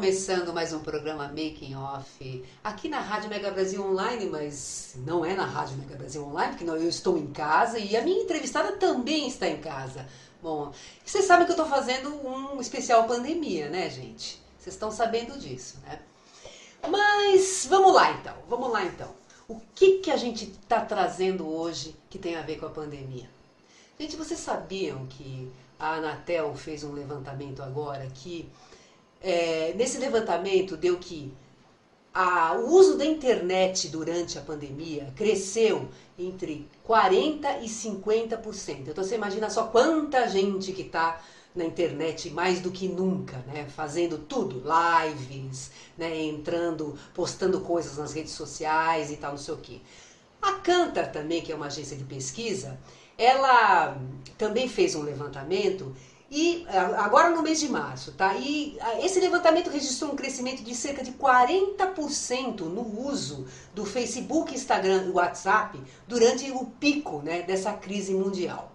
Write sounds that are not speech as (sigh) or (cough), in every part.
Começando mais um programa Making Off aqui na Rádio Mega Brasil Online, mas não é na Rádio Mega Brasil Online, porque eu estou em casa e a minha entrevistada também está em casa. Bom, vocês sabem que eu estou fazendo um especial pandemia, né, gente? Vocês estão sabendo disso, né? Mas vamos lá então, vamos lá então. O que, que a gente está trazendo hoje que tem a ver com a pandemia? Gente, vocês sabiam que a Anatel fez um levantamento agora que é, nesse levantamento deu que a, o uso da internet durante a pandemia cresceu entre 40% e 50%. Então você imagina só quanta gente que está na internet mais do que nunca, né? Fazendo tudo, lives, né? Entrando, postando coisas nas redes sociais e tal, não sei o quê. A Cantar também, que é uma agência de pesquisa, ela também fez um levantamento e agora no mês de março, tá? E esse levantamento registrou um crescimento de cerca de 40% no uso do Facebook, Instagram e WhatsApp durante o pico, né, dessa crise mundial.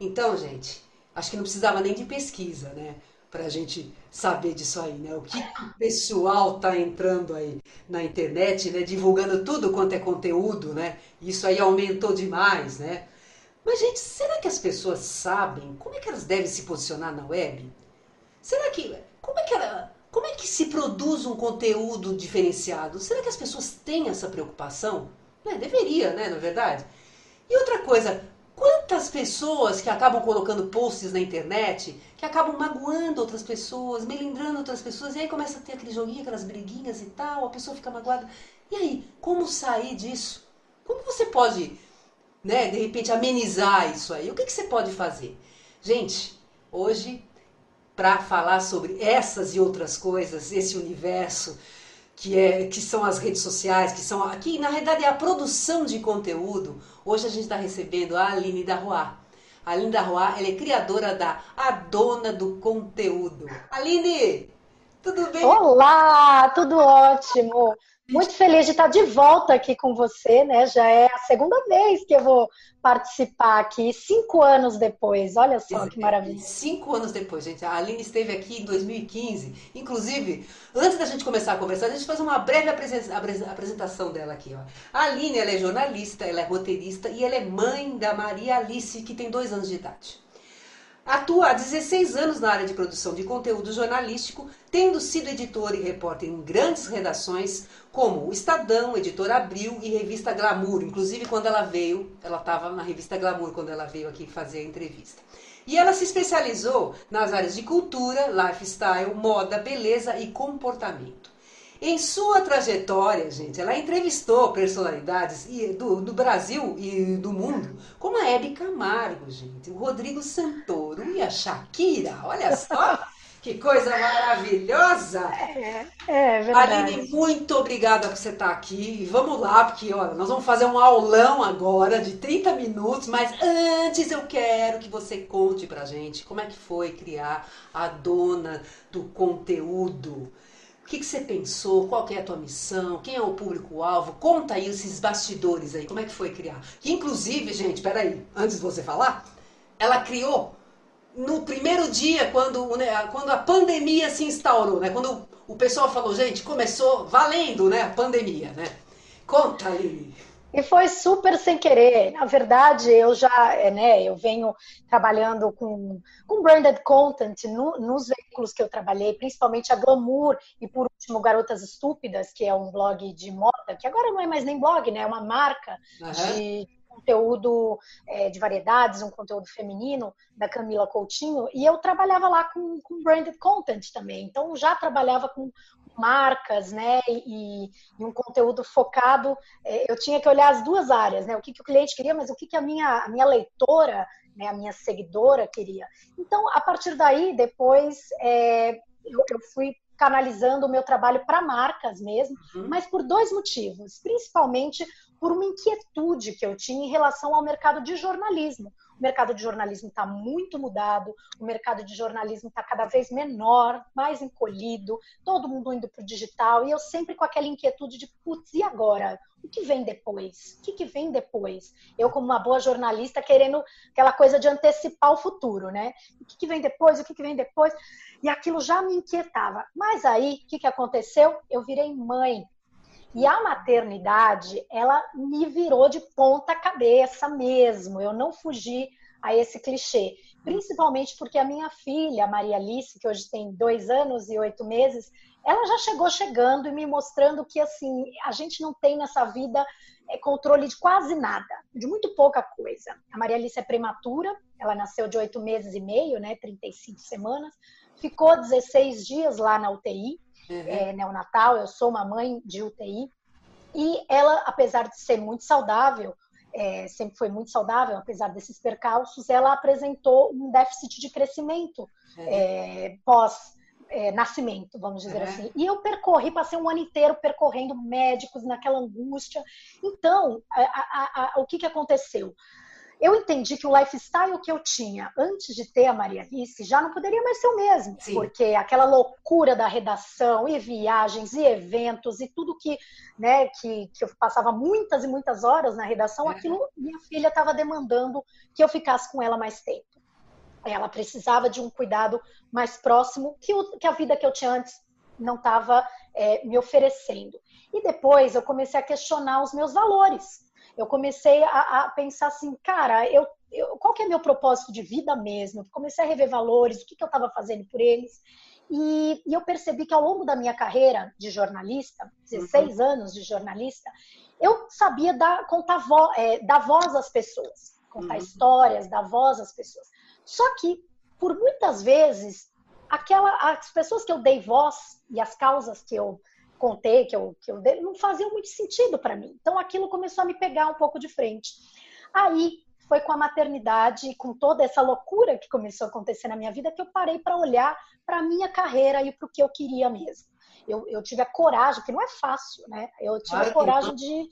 Então, gente, acho que não precisava nem de pesquisa, né? Para a gente saber disso aí, né? O que o pessoal tá entrando aí na internet, né? Divulgando tudo quanto é conteúdo, né? Isso aí aumentou demais, né? Mas, gente, será que as pessoas sabem como é que elas devem se posicionar na web? Será que. Como é que ela. Como é que se produz um conteúdo diferenciado? Será que as pessoas têm essa preocupação? Né? Deveria, né? Na é verdade. E outra coisa, quantas pessoas que acabam colocando posts na internet, que acabam magoando outras pessoas, melindrando outras pessoas, e aí começa a ter aquele joguinho, aquelas briguinhas e tal, a pessoa fica magoada. E aí, como sair disso? Como você pode né, de repente amenizar isso aí. O que, que você pode fazer? Gente, hoje, para falar sobre essas e outras coisas, esse universo que, é, que são as redes sociais, que são aqui, na realidade, é a produção de conteúdo. Hoje a gente está recebendo a Aline Darroa. A Aline Darroa, ela é criadora da A Dona do Conteúdo. Aline, tudo bem? Olá, tudo ótimo. Muito feliz de estar de volta aqui com você, né? Já é a segunda vez que eu vou participar aqui, cinco anos depois. Olha só que maravilha. Cinco anos depois, gente. A Aline esteve aqui em 2015. Inclusive, antes da gente começar a conversar, a gente faz uma breve apresentação dela aqui. Ó. A Aline ela é jornalista, ela é roteirista e ela é mãe da Maria Alice, que tem dois anos de idade. Atua há 16 anos na área de produção de conteúdo jornalístico, tendo sido editor e repórter em grandes redações como o Estadão, Editora Abril e Revista Glamour. Inclusive, quando ela veio, ela estava na Revista Glamour quando ela veio aqui fazer a entrevista. E ela se especializou nas áreas de cultura, lifestyle, moda, beleza e comportamento. Em sua trajetória, gente, ela entrevistou personalidades do, do Brasil e do mundo, como a Hebe Camargo, gente, o Rodrigo Santoro e a Shakira. Olha só! Que coisa maravilhosa! É, é verdade. Aline, muito obrigada por você estar aqui. vamos lá, porque olha, nós vamos fazer um aulão agora de 30 minutos, mas antes eu quero que você conte pra gente como é que foi criar a dona do conteúdo. O que, que você pensou? Qual que é a tua missão? Quem é o público-alvo? Conta aí esses bastidores aí, como é que foi criar. Que inclusive, gente, peraí, antes de você falar, ela criou no primeiro dia, quando, né, quando a pandemia se instaurou, né? Quando o pessoal falou, gente, começou valendo, né? A pandemia, né? Conta aí. E foi super sem querer. Na verdade, eu já, é, né, eu venho trabalhando com, com branded content no, nos veículos que eu trabalhei, principalmente a Glamour e, por último, Garotas Estúpidas, que é um blog de moda, que agora não é mais nem blog, né, é uma marca uhum. de conteúdo é, de variedades, um conteúdo feminino da Camila Coutinho, e eu trabalhava lá com, com branded content também. Então, já trabalhava com marcas, né, e, e, um conteúdo focado, é, eu tinha que olhar as duas áreas, né, o que, que o cliente queria, mas o que, que a, minha, a minha leitora, né, a minha seguidora queria. Então, a partir daí, depois, é, eu, eu fui canalizando o meu trabalho para marcas mesmo, uhum. mas por dois motivos. Principalmente por uma inquietude que eu tinha em relação ao mercado de jornalismo. O mercado de jornalismo está muito mudado, o mercado de jornalismo está cada vez menor, mais encolhido, todo mundo indo para o digital, e eu sempre com aquela inquietude de, putz, e agora? O que vem depois? O que, que vem depois? Eu, como uma boa jornalista, querendo aquela coisa de antecipar o futuro, né? O que, que vem depois? O que, que vem depois? E aquilo já me inquietava. Mas aí, o que, que aconteceu? Eu virei mãe e a maternidade, ela me virou de ponta cabeça mesmo. Eu não fugi a esse clichê. Principalmente porque a minha filha, Maria Alice, que hoje tem dois anos e oito meses, ela já chegou chegando e me mostrando que assim a gente não tem nessa vida é, controle de quase nada, de muito pouca coisa. A Maria Alice é prematura, ela nasceu de oito meses e meio, né, 35 semanas, ficou 16 dias lá na UTI. É, neonatal, eu sou uma mãe de UTI, e ela, apesar de ser muito saudável, é, sempre foi muito saudável, apesar desses percalços, ela apresentou um déficit de crescimento uhum. é, pós é, nascimento, vamos dizer uhum. assim. E eu percorri, passei um ano inteiro percorrendo médicos naquela angústia. Então, a, a, a, o que, que aconteceu? Eu entendi que o lifestyle que eu tinha antes de ter a Maria Alice já não poderia mais ser o mesmo, Sim. porque aquela loucura da redação e viagens e eventos e tudo que, né, que, que eu passava muitas e muitas horas na redação, é. aquilo minha filha estava demandando que eu ficasse com ela mais tempo. Ela precisava de um cuidado mais próximo que, o, que a vida que eu tinha antes não estava é, me oferecendo. E depois eu comecei a questionar os meus valores eu comecei a, a pensar assim, cara, eu, eu, qual que é meu propósito de vida mesmo? Comecei a rever valores, o que, que eu estava fazendo por eles. E, e, eu percebi que ao longo da minha carreira de jornalista, 16 uhum. anos de jornalista, eu sabia dar, contar vo, é, dar voz às pessoas, contar uhum. histórias, dar voz às pessoas. Só que, por muitas vezes, aquela, as pessoas que eu dei voz e as causas que eu contei, que eu, que eu dei, não fazia muito sentido para mim. Então aquilo começou a me pegar um pouco de frente. Aí foi com a maternidade, com toda essa loucura que começou a acontecer na minha vida, que eu parei para olhar para a minha carreira e para o que eu queria mesmo. Eu, eu, tive a coragem, que não é fácil, né? Eu tive Ai, a coragem de,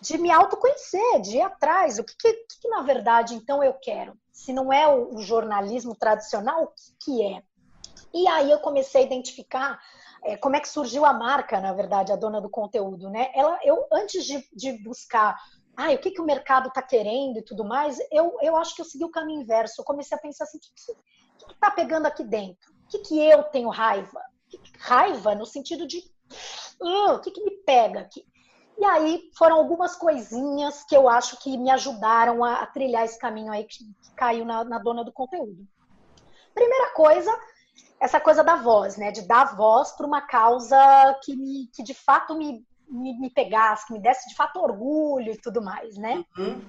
de me autoconhecer, de ir atrás. O que, que, que, na verdade, então, eu quero? Se não é o, o jornalismo tradicional, o que, que é? E aí eu comecei a identificar é, como é que surgiu a marca, na verdade, a dona do conteúdo, né? Ela, eu antes de, de buscar, ah, o que, que o mercado está querendo e tudo mais, eu, eu acho que eu segui o caminho inverso. Eu comecei a pensar assim, o que está pegando aqui dentro? O que, que eu tenho raiva? Raiva no sentido de, uh, o que, que me pega aqui? E aí foram algumas coisinhas que eu acho que me ajudaram a, a trilhar esse caminho aí que, que caiu na, na dona do conteúdo. Primeira coisa, essa coisa da voz, né? De dar voz para uma causa que, me, que de fato me, me, me, pegasse, que me desse de fato orgulho e tudo mais, né? Uhum.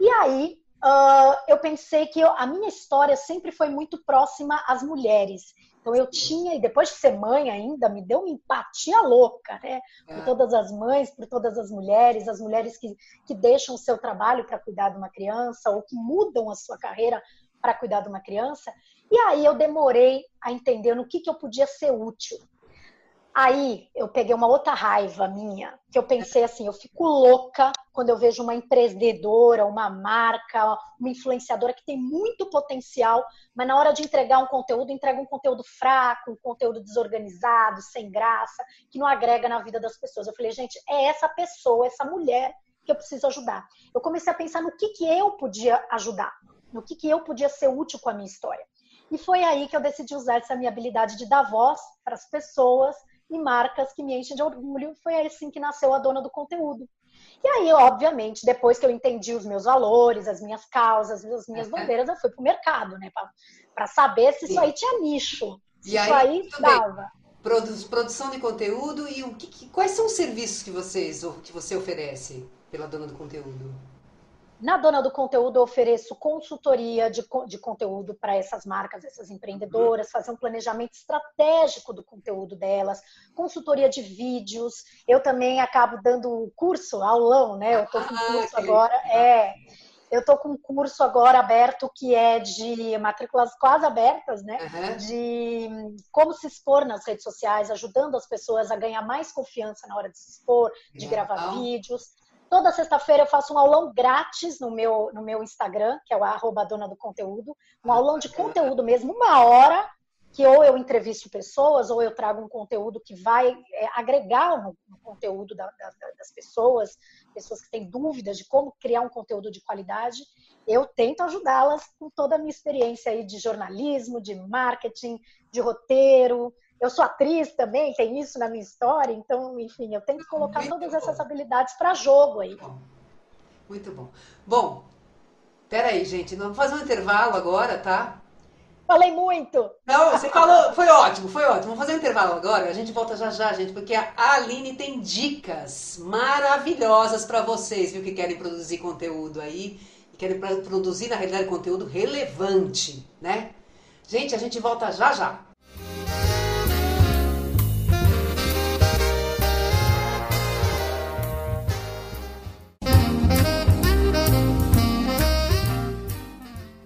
E aí uh, eu pensei que eu, a minha história sempre foi muito próxima às mulheres. Então eu tinha, e depois de ser mãe ainda, me deu uma empatia louca, né? Por é. todas as mães, por todas as mulheres, as mulheres que, que deixam o seu trabalho para cuidar de uma criança ou que mudam a sua carreira para cuidar de uma criança. E aí eu demorei a entender no que, que eu podia ser útil. Aí eu peguei uma outra raiva minha, que eu pensei assim, eu fico louca quando eu vejo uma empreendedora, uma marca, uma influenciadora que tem muito potencial, mas na hora de entregar um conteúdo, entrega um conteúdo fraco, um conteúdo desorganizado, sem graça, que não agrega na vida das pessoas. Eu falei, gente, é essa pessoa, essa mulher que eu preciso ajudar. Eu comecei a pensar no que, que eu podia ajudar, no que, que eu podia ser útil com a minha história. E foi aí que eu decidi usar essa minha habilidade de dar voz para as pessoas e marcas que me enchem de orgulho. Foi assim que nasceu a dona do conteúdo. E aí, obviamente, depois que eu entendi os meus valores, as minhas causas, as minhas bandeiras, eu fui para o mercado, né? Para saber se Sim. isso aí tinha nicho. Se e isso aí, aí dava. Produ produção de conteúdo e o que, quais são os serviços que vocês que você oferece pela dona do conteúdo? Na Dona do Conteúdo, eu ofereço consultoria de, de conteúdo para essas marcas, essas empreendedoras, fazer um planejamento estratégico do conteúdo delas, consultoria de vídeos. Eu também acabo dando curso, aulão, né? Eu estou com ah, curso agora. É, eu estou com um curso agora aberto que é de matrículas quase abertas, né? Uhum. De como se expor nas redes sociais, ajudando as pessoas a ganhar mais confiança na hora de se expor, de gravar vídeos. Toda sexta-feira eu faço um aulão grátis no meu, no meu Instagram, que é o arroba dona do conteúdo. Um aulão de conteúdo mesmo, uma hora, que ou eu entrevisto pessoas, ou eu trago um conteúdo que vai é, agregar no, no conteúdo da, da, das pessoas, pessoas que têm dúvidas de como criar um conteúdo de qualidade. Eu tento ajudá-las com toda a minha experiência aí de jornalismo, de marketing, de roteiro, eu sou atriz também, tem isso na minha história, então, enfim, eu tenho que colocar Muito todas bom. essas habilidades para jogo aí. Muito bom. Muito bom. Bom, peraí, gente, vamos fazer um intervalo agora, tá? Falei muito. Não, você falou, foi ótimo, foi ótimo. Vamos fazer um intervalo agora. A gente volta já já, gente, porque a Aline tem dicas maravilhosas para vocês, viu, que querem produzir conteúdo aí, querem produzir na realidade conteúdo relevante, né? Gente, a gente volta já já.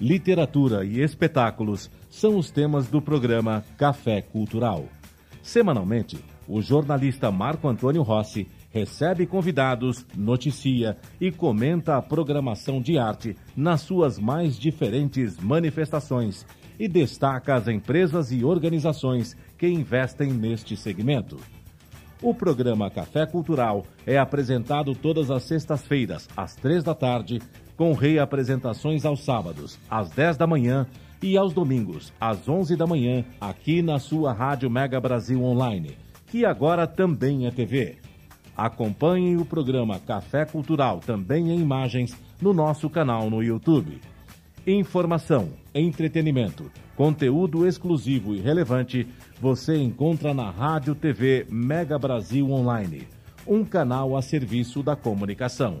literatura e espetáculos são os temas do programa Café Cultural. Semanalmente, o jornalista Marco Antônio Rossi recebe convidados, noticia e comenta a programação de arte nas suas mais diferentes manifestações e destaca as empresas e organizações que investem neste segmento. O programa Café Cultural é apresentado todas as sextas-feiras, às três da tarde, com reapresentações aos sábados, às dez da manhã e aos domingos, às 11 da manhã, aqui na sua Rádio Mega Brasil Online, que agora também é TV. Acompanhe o programa Café Cultural, também em imagens, no nosso canal no YouTube. Informação, entretenimento, conteúdo exclusivo e relevante você encontra na Rádio TV Mega Brasil Online, um canal a serviço da comunicação.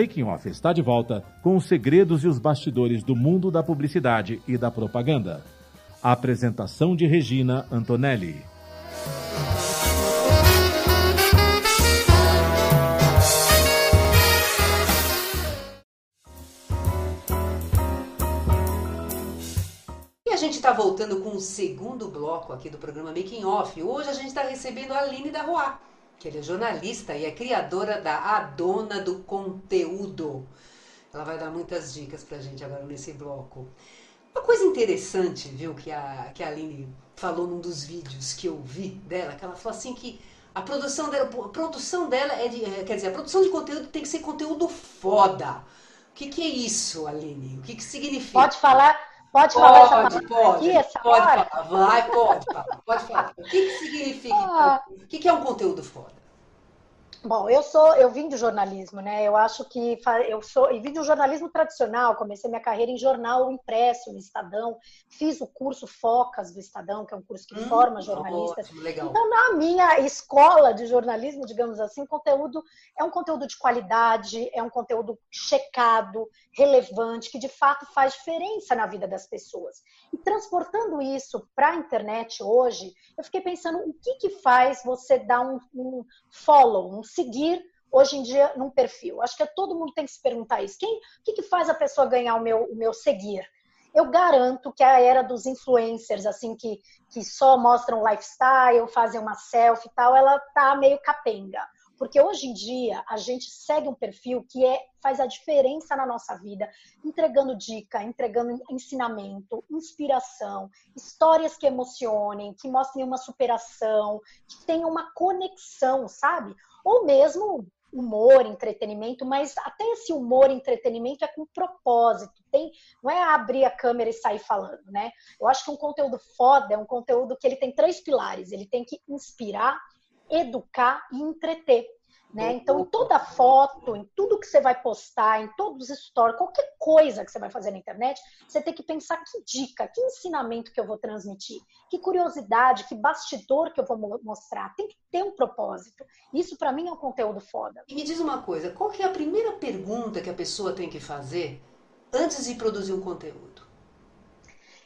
Making Off está de volta com os segredos e os bastidores do mundo da publicidade e da propaganda. A apresentação de Regina Antonelli. E a gente está voltando com o segundo bloco aqui do programa Making Off. Hoje a gente está recebendo a Aline da Roa que ela é jornalista e é criadora da A Dona do Conteúdo. Ela vai dar muitas dicas pra gente agora nesse bloco. Uma coisa interessante, viu, que a, que a Aline falou num dos vídeos que eu vi dela, que ela falou assim que a produção dela, a produção dela é de, é, quer dizer, a produção de conteúdo tem que ser conteúdo foda. O que, que é isso, Aline? O que, que significa? Pode falar, pode, pode falar essa pode, aqui, essa pode hora? falar, vai, pode falar, pode falar. O que, que significa? Ah. O que, que é um conteúdo foda? Bom, eu sou, eu vim do jornalismo, né? Eu acho que eu sou, e vim do jornalismo tradicional. Comecei minha carreira em jornal impresso, no Estadão. Fiz o curso Focas do Estadão, que é um curso que hum, forma jornalistas. legal. Então, na minha escola de jornalismo, digamos assim, conteúdo é um conteúdo de qualidade, é um conteúdo checado, relevante, que de fato faz diferença na vida das pessoas. E transportando isso para a internet hoje, eu fiquei pensando o que que faz você dar um, um follow, um seguir hoje em dia num perfil? Acho que todo mundo tem que se perguntar isso. Quem, o que, que faz a pessoa ganhar o meu, o meu seguir? Eu garanto que a era dos influencers, assim, que, que só mostram lifestyle, fazem uma selfie e tal, ela tá meio capenga. Porque hoje em dia a gente segue um perfil que é, faz a diferença na nossa vida, entregando dica, entregando ensinamento, inspiração, histórias que emocionem, que mostrem uma superação, que tenham uma conexão, sabe? Ou mesmo humor, entretenimento, mas até esse humor, entretenimento é com propósito. Tem, não é abrir a câmera e sair falando, né? Eu acho que um conteúdo foda é um conteúdo que ele tem três pilares. Ele tem que inspirar, educar e entreter. Né? Então, em toda foto, em tudo que você vai postar, em todos os stories, qualquer coisa que você vai fazer na internet, você tem que pensar que dica, que ensinamento que eu vou transmitir, que curiosidade, que bastidor que eu vou mostrar. Tem que ter um propósito. Isso, para mim, é um conteúdo foda. E me diz uma coisa, qual que é a primeira pergunta que a pessoa tem que fazer antes de produzir um conteúdo?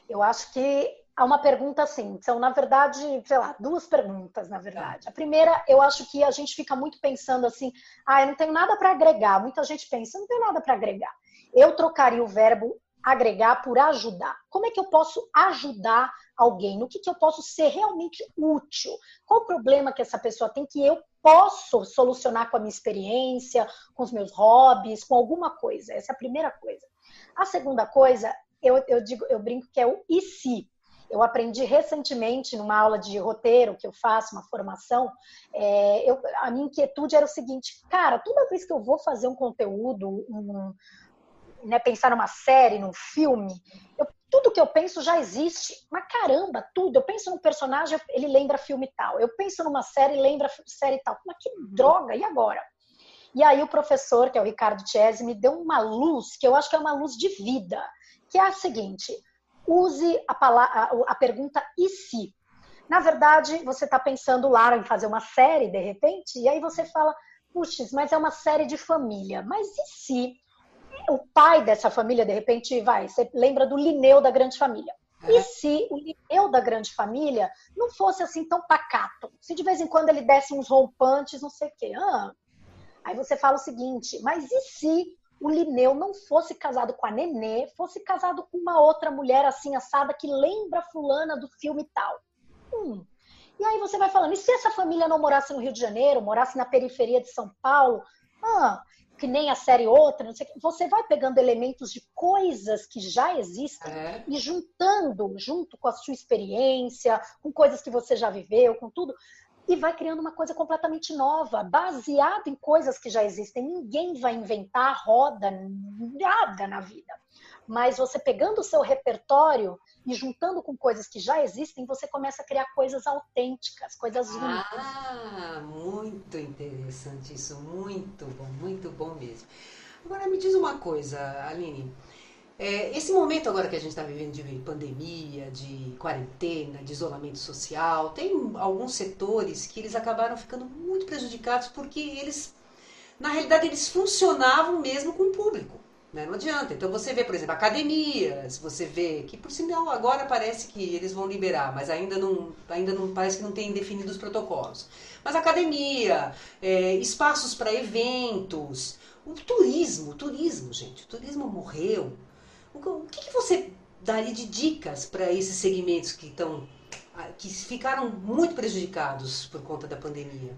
Eu acho que há uma pergunta assim, são na verdade, sei lá, duas perguntas na verdade. A primeira, eu acho que a gente fica muito pensando assim, ah, eu não tenho nada para agregar. Muita gente pensa, não tenho nada para agregar. Eu trocaria o verbo agregar por ajudar. Como é que eu posso ajudar alguém? No que, que eu posso ser realmente útil? Qual o problema que essa pessoa tem que eu posso solucionar com a minha experiência, com os meus hobbies, com alguma coisa? Essa é a primeira coisa. A segunda coisa, eu, eu digo, eu brinco que é o e se. Eu aprendi recentemente, numa aula de roteiro que eu faço, uma formação, é, eu, a minha inquietude era o seguinte: cara, toda vez que eu vou fazer um conteúdo, um, né, pensar numa série, num filme, eu, tudo que eu penso já existe. Mas caramba, tudo. Eu penso num personagem, ele lembra filme tal. Eu penso numa série, lembra série tal. Mas que droga, e agora? E aí o professor, que é o Ricardo Chese, me deu uma luz, que eu acho que é uma luz de vida, que é a seguinte use a, palavra, a pergunta e se. Na verdade, você está pensando lá em fazer uma série, de repente, e aí você fala, puxa, mas é uma série de família. Mas e se o pai dessa família, de repente, vai, você lembra do Lineu da Grande Família. E se o Lineu da Grande Família não fosse assim tão pacato? Se de vez em quando ele desse uns rompantes, não sei o quê. Ah, aí você fala o seguinte, mas e se o Lineu não fosse casado com a Nenê, fosse casado com uma outra mulher assim assada que lembra fulana do filme tal. Hum. E aí você vai falando, e se essa família não morasse no Rio de Janeiro, morasse na periferia de São Paulo, ah, que nem a série outra, não sei, você vai pegando elementos de coisas que já existem é. e juntando junto com a sua experiência, com coisas que você já viveu, com tudo, e vai criando uma coisa completamente nova, baseado em coisas que já existem. Ninguém vai inventar roda, nada na vida. Mas você pegando o seu repertório e juntando com coisas que já existem, você começa a criar coisas autênticas, coisas únicas. Ah, muito interessante isso, muito bom, muito bom mesmo. Agora me diz uma coisa, Aline. É, esse momento agora que a gente está vivendo de pandemia, de quarentena, de isolamento social, tem alguns setores que eles acabaram ficando muito prejudicados porque eles, na realidade, eles funcionavam mesmo com o público. Né? Não adianta. Então você vê, por exemplo, academias, você vê que por sinal agora parece que eles vão liberar, mas ainda não, ainda não parece que não tem definido os protocolos. Mas academia, é, espaços para eventos, o turismo, o turismo, gente, o turismo morreu. O que, que você daria de dicas para esses segmentos que estão que ficaram muito prejudicados por conta da pandemia?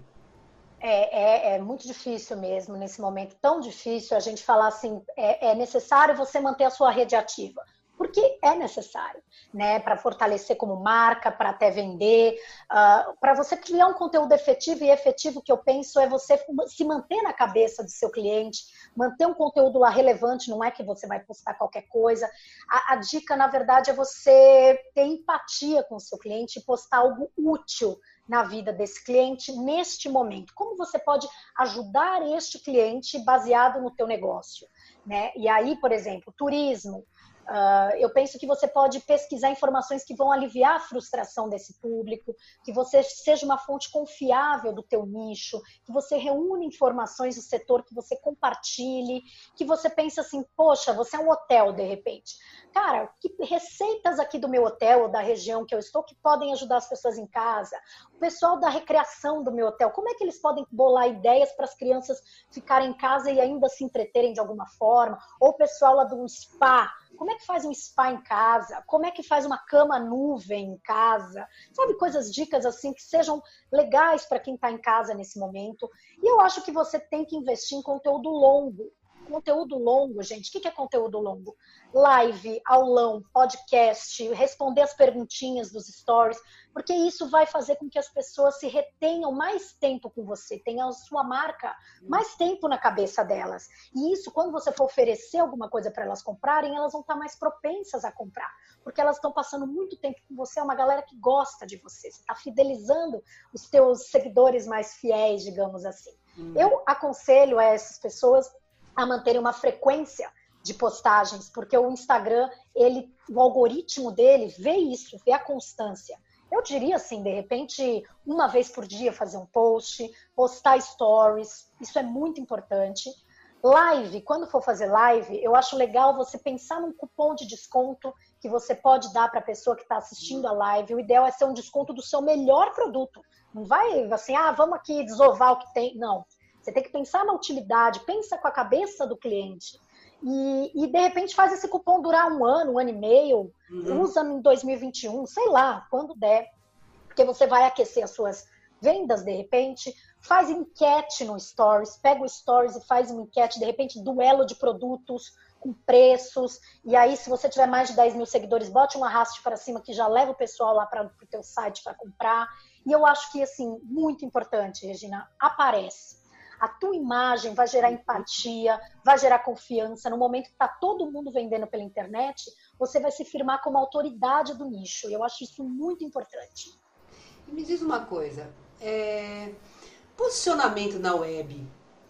É, é, é, muito difícil mesmo, nesse momento tão difícil, a gente falar assim: é, é necessário você manter a sua rede ativa. Por porque é necessário, né? Para fortalecer como marca, para até vender, uh, ah, para você criar um conteúdo efetivo e efetivo que eu penso é você se manter na cabeça do seu cliente, manter um conteúdo lá relevante, não é que você vai postar qualquer coisa. A, a dica, na verdade, é você ter empatia com o seu cliente e postar algo útil na vida desse cliente neste momento. Como você pode ajudar este cliente baseado no teu negócio, né? E aí, por exemplo, turismo, Uh, eu penso que você pode pesquisar informações que vão aliviar a frustração desse público, que você seja uma fonte confiável do teu nicho, que você reúna informações do setor, que você compartilhe, que você pense assim, poxa, você é um hotel de repente. Cara, que receitas aqui do meu hotel ou da região que eu estou que podem ajudar as pessoas em casa? O pessoal da recreação do meu hotel, como é que eles podem bolar ideias para as crianças ficarem em casa e ainda se entreterem de alguma forma? Ou o pessoal lá do spa, como é que faz um spa em casa? Como é que faz uma cama nuvem em casa? Sabe, coisas, dicas assim que sejam legais para quem está em casa nesse momento. E eu acho que você tem que investir em conteúdo longo conteúdo longo, gente. O que é conteúdo longo? Live, aulão, podcast, responder as perguntinhas dos stories, porque isso vai fazer com que as pessoas se retenham mais tempo com você, tenham a sua marca mais tempo na cabeça delas. E isso, quando você for oferecer alguma coisa para elas comprarem, elas vão estar mais propensas a comprar, porque elas estão passando muito tempo com você, é uma galera que gosta de você, você está fidelizando os teus seguidores mais fiéis, digamos assim. Hum. Eu aconselho a essas pessoas a manterem uma frequência de postagens, porque o Instagram, ele, o algoritmo dele vê isso, vê a constância. Eu diria assim, de repente, uma vez por dia fazer um post, postar stories, isso é muito importante. Live, quando for fazer live, eu acho legal você pensar num cupom de desconto que você pode dar para a pessoa que está assistindo a live. O ideal é ser um desconto do seu melhor produto. Não vai assim, ah, vamos aqui desovar o que tem. Não. Você tem que pensar na utilidade, pensa com a cabeça do cliente. E, e de repente faz esse cupom durar um ano, um ano e meio, uhum. usa em 2021, sei lá, quando der. Porque você vai aquecer as suas vendas de repente, faz enquete no Stories, pega o Stories e faz uma enquete, de repente, duelo de produtos com preços, e aí se você tiver mais de 10 mil seguidores, bote um arraste para cima que já leva o pessoal lá para o teu site para comprar. E eu acho que, assim, muito importante, Regina, aparece a tua imagem vai gerar empatia, vai gerar confiança. No momento que está todo mundo vendendo pela internet, você vai se firmar como autoridade do nicho. E eu acho isso muito importante. E me diz uma coisa: é... posicionamento na web,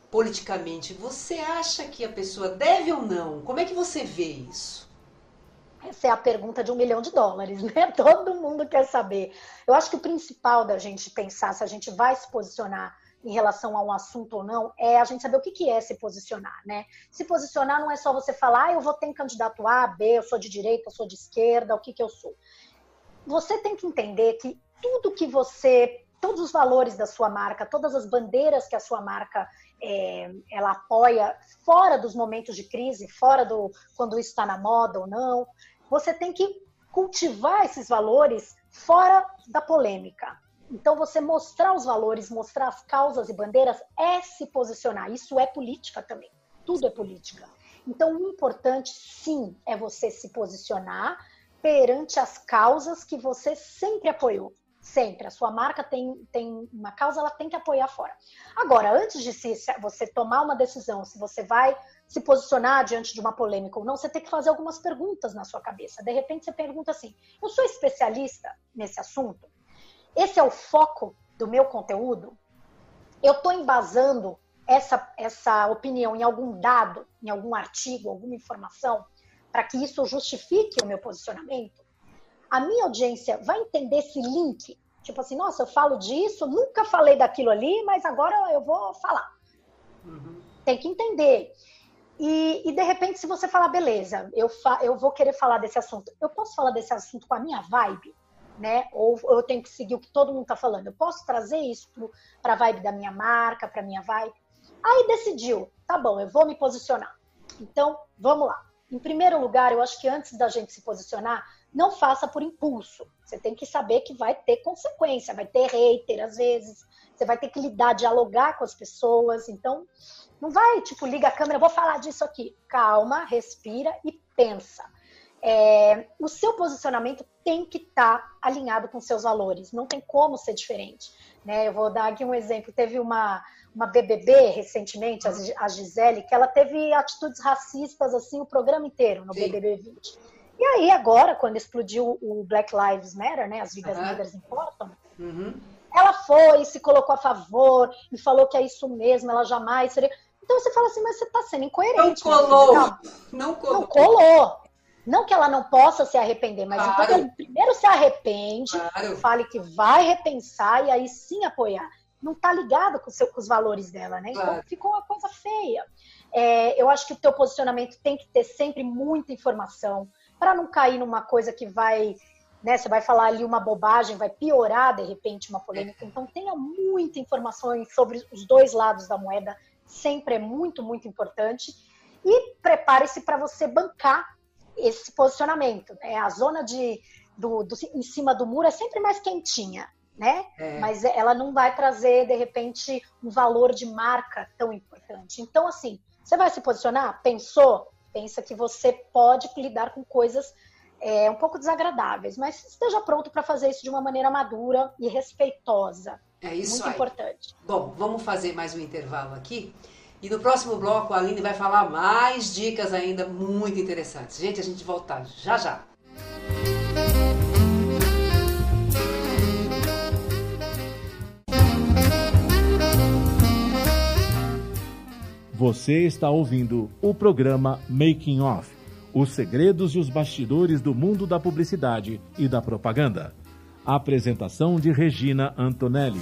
politicamente, você acha que a pessoa deve ou não? Como é que você vê isso? Essa é a pergunta de um milhão de dólares, (laughs) né? Todo mundo quer saber. Eu acho que o principal da gente pensar se a gente vai se posicionar em relação a um assunto ou não, é a gente saber o que é se posicionar, né? Se posicionar não é só você falar, ah, eu vou ter candidato A, B, eu sou de direita, eu sou de esquerda, o que, que eu sou. Você tem que entender que tudo que você, todos os valores da sua marca, todas as bandeiras que a sua marca é, ela apoia, fora dos momentos de crise, fora do quando isso está na moda ou não, você tem que cultivar esses valores fora da polêmica. Então, você mostrar os valores, mostrar as causas e bandeiras é se posicionar. Isso é política também. Tudo é política. Então, o importante, sim, é você se posicionar perante as causas que você sempre apoiou. Sempre. A sua marca tem, tem uma causa, ela tem que apoiar fora. Agora, antes de se, você tomar uma decisão, se você vai se posicionar diante de uma polêmica ou não, você tem que fazer algumas perguntas na sua cabeça. De repente, você pergunta assim: eu sou especialista nesse assunto? Esse é o foco do meu conteúdo, eu estou embasando essa, essa opinião em algum dado, em algum artigo, alguma informação, para que isso justifique o meu posicionamento, a minha audiência vai entender esse link. Tipo assim, nossa, eu falo disso, nunca falei daquilo ali, mas agora eu vou falar. Uhum. Tem que entender. E, e, de repente, se você falar, beleza, eu, fa eu vou querer falar desse assunto, eu posso falar desse assunto com a minha vibe? Né? Ou eu tenho que seguir o que todo mundo está falando. Eu posso trazer isso para a vibe da minha marca, para minha vibe. Aí decidiu, tá bom, eu vou me posicionar. Então, vamos lá. Em primeiro lugar, eu acho que antes da gente se posicionar, não faça por impulso. Você tem que saber que vai ter consequência, vai ter hater às vezes, você vai ter que lidar, dialogar com as pessoas. Então, não vai, tipo, liga a câmera, vou falar disso aqui. Calma, respira e pensa. É, o seu posicionamento tem que estar tá alinhado com seus valores, não tem como ser diferente. Né? Eu vou dar aqui um exemplo. Teve uma, uma BBB recentemente, a Gisele, que ela teve atitudes racistas assim o programa inteiro no Sim. BBB 20. E aí agora, quando explodiu o Black Lives Matter, né, as vidas uhum. negras importam, uhum. ela foi, se colocou a favor e falou que é isso mesmo, ela jamais seria. Então você fala assim, mas você está sendo incoerente. Não colou. Né? Não colou. Não colou. Não que ela não possa se arrepender, mas claro. então primeiro se arrepende, claro. fale que vai repensar e aí sim apoiar. Não está ligado com, seu, com, os valores dela, né? Então claro. ficou uma coisa feia. É, eu acho que o teu posicionamento tem que ter sempre muita informação para não cair numa coisa que vai, né? Você vai falar ali uma bobagem, vai piorar de repente uma polêmica. Então tenha muita informação sobre os dois lados da moeda. Sempre é muito, muito importante. E prepare-se para você bancar esse posicionamento. Né? A zona de, do, do, em cima do muro é sempre mais quentinha, né? É. Mas ela não vai trazer, de repente, um valor de marca tão importante. Então, assim, você vai se posicionar? Pensou? Pensa que você pode lidar com coisas é, um pouco desagradáveis, mas esteja pronto para fazer isso de uma maneira madura e respeitosa. É isso Muito aí. importante. Bom, vamos fazer mais um intervalo aqui. E no próximo bloco a Aline vai falar mais dicas ainda muito interessantes. Gente, a gente volta já já. Você está ouvindo o programa Making Off os segredos e os bastidores do mundo da publicidade e da propaganda. apresentação de Regina Antonelli.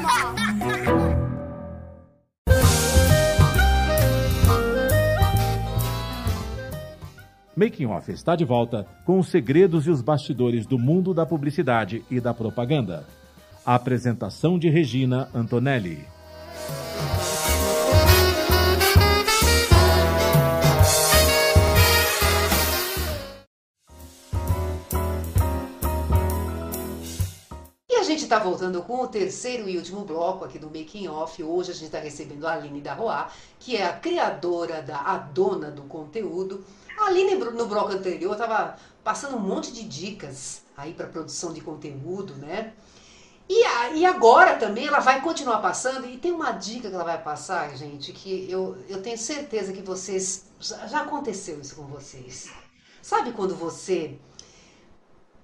Making Off está de volta com os segredos e os bastidores do mundo da publicidade e da propaganda. A apresentação de Regina Antonelli. E a gente está voltando com o terceiro e último bloco aqui do Making Off. Hoje a gente está recebendo a Aline Darroa, que é a criadora da A Dona do Conteúdo Ali no bloco anterior estava passando um monte de dicas aí para produção de conteúdo, né? E, a, e agora também ela vai continuar passando, e tem uma dica que ela vai passar, gente, que eu, eu tenho certeza que vocês. Já, já aconteceu isso com vocês. Sabe quando você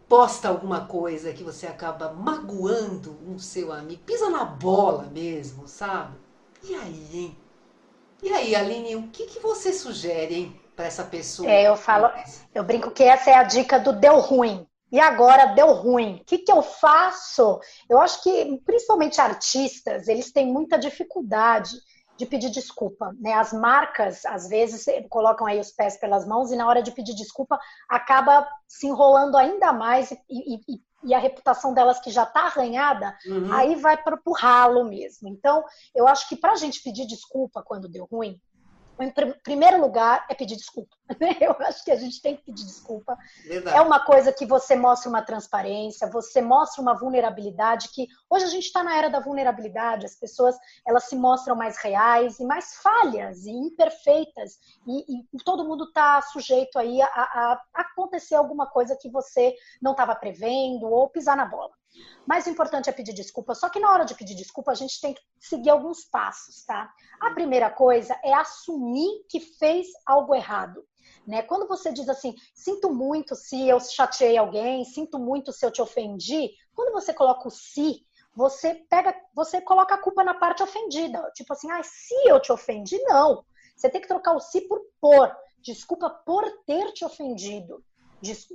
posta alguma coisa que você acaba magoando um seu amigo, pisa na bola mesmo, sabe? E aí, hein? E aí, Aline, o que, que você sugere, hein? Para essa pessoa? É, eu falo, eu brinco que essa é a dica do deu ruim. E agora deu ruim. O que, que eu faço? Eu acho que, principalmente artistas, eles têm muita dificuldade de pedir desculpa, né? As marcas às vezes colocam aí os pés pelas mãos e na hora de pedir desculpa acaba se enrolando ainda mais e, e, e a reputação delas que já está arranhada, uhum. aí vai para o ralo mesmo. Então, eu acho que para a gente pedir desculpa quando deu ruim, em primeiro lugar, é pedir desculpa. (laughs) Eu acho que a gente tem que pedir desculpa. Verdade. É uma coisa que você mostra uma transparência, você mostra uma vulnerabilidade que hoje a gente está na era da vulnerabilidade. As pessoas elas se mostram mais reais e mais falhas e imperfeitas e, e todo mundo está sujeito aí a, a, a acontecer alguma coisa que você não estava prevendo ou pisar na bola. Mais importante é pedir desculpa. Só que na hora de pedir desculpa, a gente tem que seguir alguns passos, tá? A primeira coisa é assumir que fez algo errado. Né? Quando você diz assim, sinto muito se eu chateei alguém, sinto muito se eu te ofendi, quando você coloca o se, você pega, você coloca a culpa na parte ofendida. Tipo assim, ah, se eu te ofendi, não. Você tem que trocar o se por por. Desculpa por ter te ofendido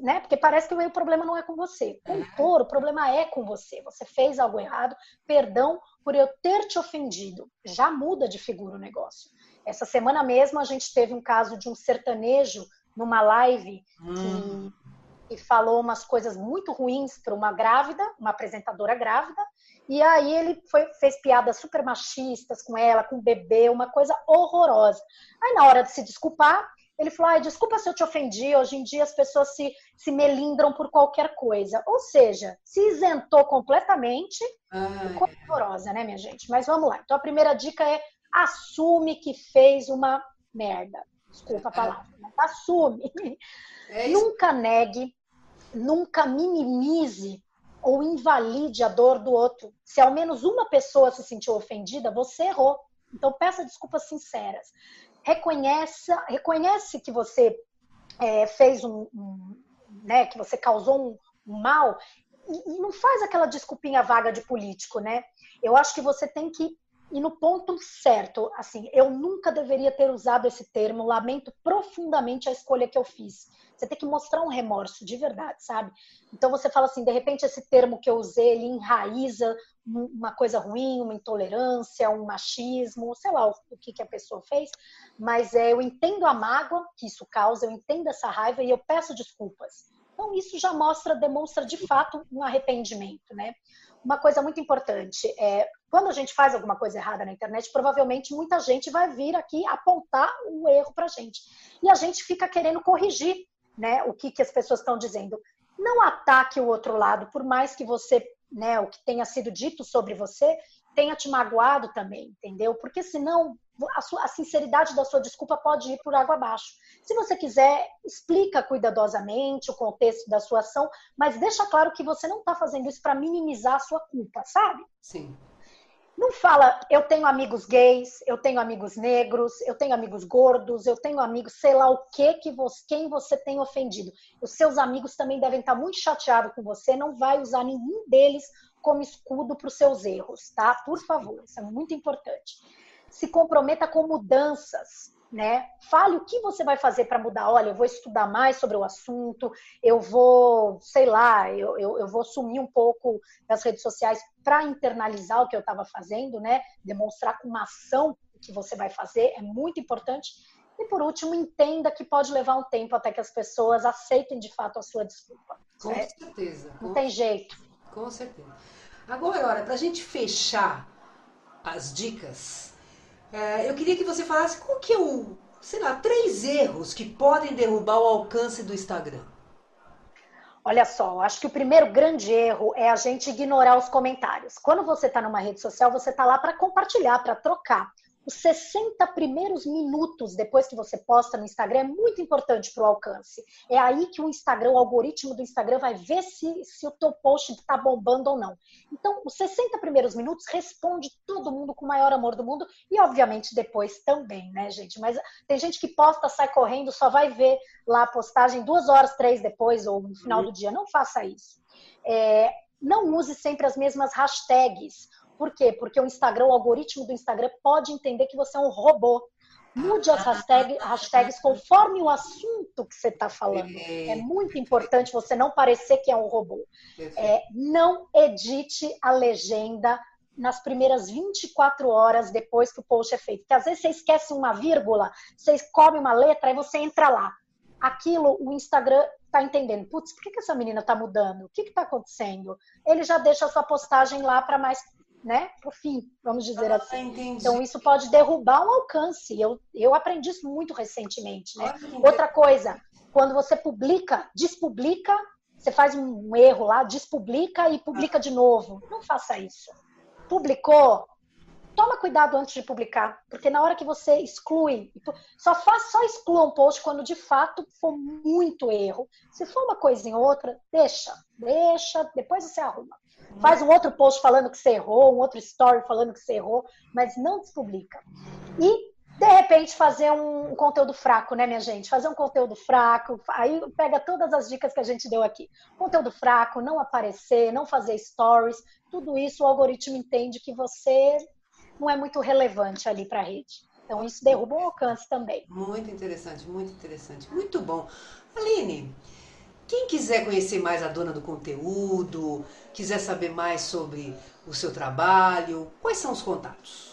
né? Porque parece que o problema não é com você. Com o touro, o problema é com você. Você fez algo errado, perdão por eu ter te ofendido. Já muda de figura o negócio. Essa semana mesmo a gente teve um caso de um sertanejo numa live hum. que, que, falou umas coisas muito ruins para uma grávida, uma apresentadora grávida, e aí ele foi, fez piadas super machistas com ela, com o bebê, uma coisa horrorosa. Aí na hora de se desculpar, ele falou: ah, desculpa se eu te ofendi, hoje em dia as pessoas se, se melindram por qualquer coisa. Ou seja, se isentou completamente. Ficou horrorosa, né, minha gente? Mas vamos lá. Então a primeira dica é assume que fez uma merda. Desculpa a palavra, assume. É nunca negue, nunca minimize ou invalide a dor do outro. Se ao menos uma pessoa se sentiu ofendida, você errou. Então peça desculpas sinceras reconhece, reconhece que você é, fez um, um, né, que você causou um, um mal e, e, não faz aquela desculpinha vaga de político, né? Eu acho que você tem que ir no ponto certo. Assim, eu nunca deveria ter usado esse termo, lamento profundamente a escolha que eu fiz. Você tem que mostrar um remorso de verdade, sabe? Então você fala assim, de repente esse termo que eu usei, ele enraiza uma coisa ruim, uma intolerância, um machismo, sei lá o que, que a pessoa fez, mas é, eu entendo a mágoa que isso causa, eu entendo essa raiva e eu peço desculpas. Então isso já mostra, demonstra de fato um arrependimento, né? Uma coisa muito importante é quando a gente faz alguma coisa errada na internet, provavelmente muita gente vai vir aqui apontar o erro para gente e a gente fica querendo corrigir, né? O que que as pessoas estão dizendo? Não ataque o outro lado, por mais que você né, o que tenha sido dito sobre você tenha te magoado também, entendeu? Porque senão a, sua, a sinceridade da sua desculpa pode ir por água abaixo. Se você quiser, explica cuidadosamente o contexto da sua ação, mas deixa claro que você não está fazendo isso para minimizar a sua culpa, sabe? Sim. Não fala, eu tenho amigos gays, eu tenho amigos negros, eu tenho amigos gordos, eu tenho amigos, sei lá o que que você, quem você tem ofendido. Os seus amigos também devem estar muito chateados com você, não vai usar nenhum deles como escudo para os seus erros, tá? Por favor, isso é muito importante. Se comprometa com mudanças né? Fale o que você vai fazer para mudar. Olha, eu vou estudar mais sobre o assunto, eu vou, sei lá, eu, eu, eu vou sumir um pouco das redes sociais para internalizar o que eu estava fazendo, né? Demonstrar com uma ação o que você vai fazer é muito importante. E por último, entenda que pode levar um tempo até que as pessoas aceitem de fato a sua desculpa. Com certeza. Não com tem jeito. Com certeza. Agora, para a gente fechar as dicas, é, eu queria que você falasse qual que é o, sei lá, três erros que podem derrubar o alcance do Instagram. Olha só, acho que o primeiro grande erro é a gente ignorar os comentários. Quando você está numa rede social, você está lá para compartilhar, para trocar os 60 primeiros minutos depois que você posta no Instagram é muito importante para o alcance. É aí que o Instagram, o algoritmo do Instagram vai ver se, se o teu post está bombando ou não. Então, os 60 primeiros minutos responde todo mundo com o maior amor do mundo e, obviamente, depois também, né, gente? Mas tem gente que posta, sai correndo, só vai ver lá a postagem duas horas, três depois ou no final uhum. do dia. Não faça isso. É, não use sempre as mesmas hashtags. Por quê? Porque o Instagram, o algoritmo do Instagram pode entender que você é um robô. Mude as hashtag, hashtags conforme o assunto que você está falando. É muito importante você não parecer que é um robô. É, não edite a legenda nas primeiras 24 horas depois que o post é feito. Porque às vezes você esquece uma vírgula, você come uma letra e você entra lá. Aquilo, o Instagram está entendendo. Putz, por que, que essa menina está mudando? O que está acontecendo? Ele já deixa a sua postagem lá para mais né, para o fim, vamos dizer ah, assim. Entendi. Então, isso pode derrubar um alcance. Eu, eu aprendi isso muito recentemente. Né? Outra coisa, quando você publica, despublica, você faz um erro lá, despublica e publica de novo. Não faça isso. Publicou, toma cuidado antes de publicar, porque na hora que você exclui, só faz, só exclua um post quando de fato for muito erro. Se for uma coisa em outra, deixa, deixa, depois você arruma. Faz um outro post falando que você errou, um outro story falando que você errou, mas não despublica. E, de repente, fazer um conteúdo fraco, né, minha gente? Fazer um conteúdo fraco, aí pega todas as dicas que a gente deu aqui. Conteúdo fraco, não aparecer, não fazer stories, tudo isso o algoritmo entende que você não é muito relevante ali para a rede. Então, isso derruba o alcance também. Muito interessante, muito interessante. Muito bom. Aline, quem quiser conhecer mais a dona do conteúdo, quiser saber mais sobre o seu trabalho, quais são os contatos?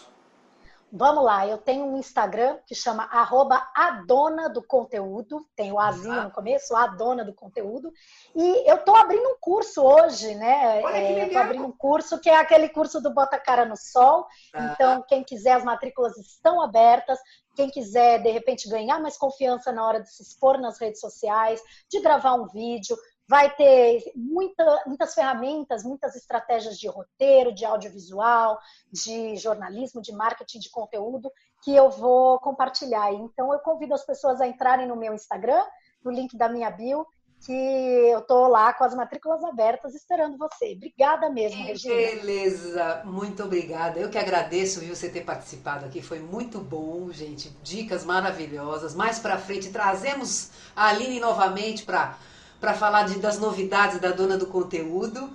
Vamos lá, eu tenho um Instagram que chama arroba a dona do conteúdo, tem o azinho no começo, a dona do conteúdo, e eu estou abrindo um curso hoje, né? Olha que legal. abrindo um curso que é aquele curso do Bota Cara no Sol. Ah. Então, quem quiser, as matrículas estão abertas. Quem quiser, de repente, ganhar mais confiança na hora de se expor nas redes sociais, de gravar um vídeo, vai ter muita, muitas ferramentas, muitas estratégias de roteiro, de audiovisual, de jornalismo, de marketing de conteúdo que eu vou compartilhar. Então, eu convido as pessoas a entrarem no meu Instagram, no link da minha bio, que eu tô lá com as matrículas abertas esperando você. Obrigada mesmo, Regina. Beleza, muito obrigada. Eu que agradeço, viu, você ter participado aqui. Foi muito bom, gente. Dicas maravilhosas. Mais para frente trazemos a Aline novamente para para falar de, das novidades da dona do conteúdo.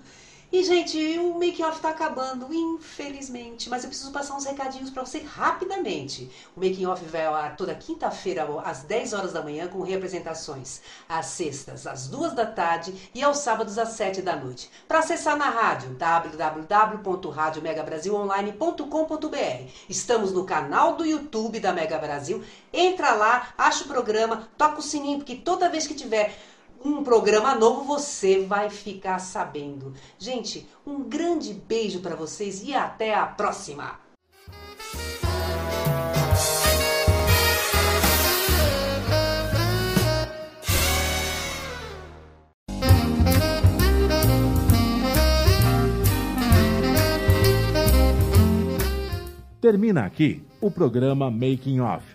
E, gente, o make-off está acabando, infelizmente. Mas eu preciso passar uns recadinhos para você rapidamente. O making-off vai ao ar toda quinta-feira, às 10 horas da manhã, com representações. Às sextas, às 2 da tarde e aos sábados, às 7 da noite. Para acessar na rádio, www.radiomegabrasilonline.com.br. Estamos no canal do YouTube da Mega Brasil. Entra lá, acha o programa, toca o sininho, porque toda vez que tiver um programa novo, você vai ficar sabendo. Gente, um grande beijo para vocês e até a próxima! Termina aqui o programa Making Off